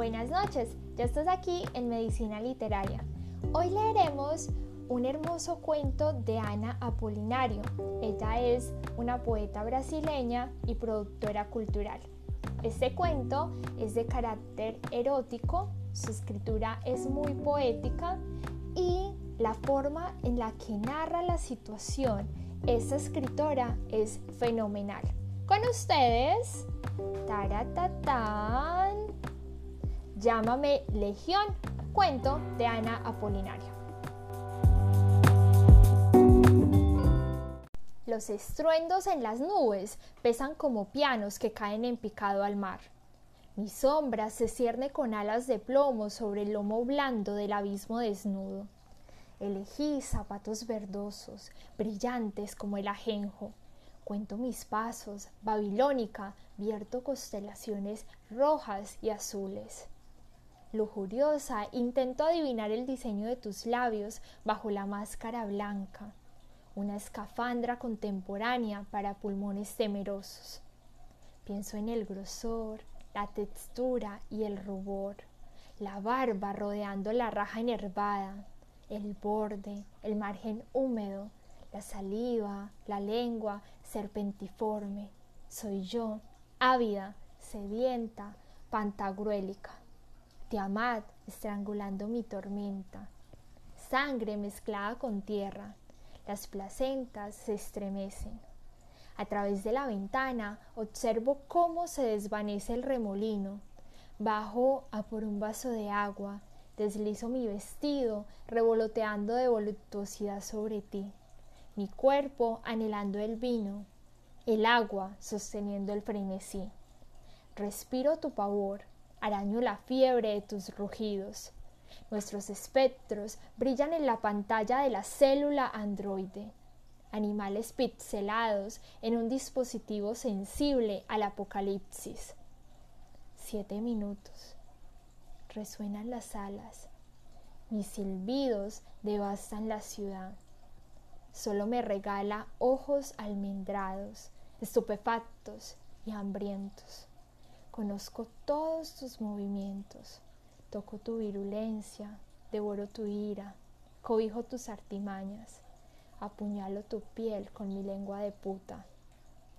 Buenas noches, ya estás aquí en Medicina Literaria. Hoy leeremos un hermoso cuento de Ana Apolinario. Ella es una poeta brasileña y productora cultural. Este cuento es de carácter erótico, su escritura es muy poética y la forma en la que narra la situación esta escritora es fenomenal. Con ustedes, taratatán, llámame Legión, cuento de Ana Apolinario. Los estruendos en las nubes pesan como pianos que caen en picado al mar. Mi sombra se cierne con alas de plomo sobre el lomo blando del abismo desnudo. Elegí zapatos verdosos, brillantes como el ajenjo. Cuento mis pasos, babilónica, vierto constelaciones rojas y azules. Lujuriosa, intento adivinar el diseño de tus labios bajo la máscara blanca, una escafandra contemporánea para pulmones temerosos. Pienso en el grosor, la textura y el rubor, la barba rodeando la raja enervada, el borde, el margen húmedo, la saliva, la lengua serpentiforme. Soy yo, ávida, sedienta, pantagruélica. Tiamat estrangulando mi tormenta. Sangre mezclada con tierra. Las placentas se estremecen. A través de la ventana observo cómo se desvanece el remolino. Bajo a por un vaso de agua Deslizo mi vestido, revoloteando de voluptuosidad sobre ti, mi cuerpo anhelando el vino, el agua sosteniendo el frenesí. Respiro tu pavor, araño la fiebre de tus rugidos. Nuestros espectros brillan en la pantalla de la célula androide, animales pixelados en un dispositivo sensible al apocalipsis. Siete minutos resuenan las alas, mis silbidos devastan la ciudad. Solo me regala ojos almendrados, estupefactos y hambrientos. Conozco todos tus movimientos, toco tu virulencia, devoro tu ira, cobijo tus artimañas, apuñalo tu piel con mi lengua de puta.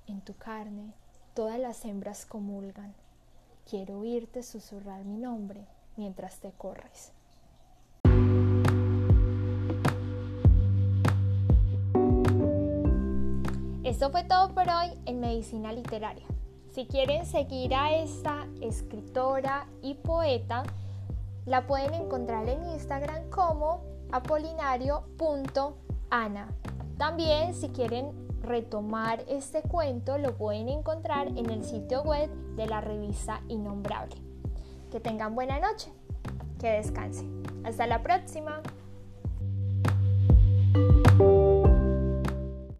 En tu carne todas las hembras comulgan. Quiero oírte susurrar mi nombre mientras te corres. Esto fue todo por hoy en Medicina Literaria. Si quieren seguir a esta escritora y poeta, la pueden encontrar en Instagram como apolinario.ana. También si quieren retomar este cuento, lo pueden encontrar en el sitio web de la revista Innombrable. Que tengan buena noche. Que descansen. Hasta la próxima.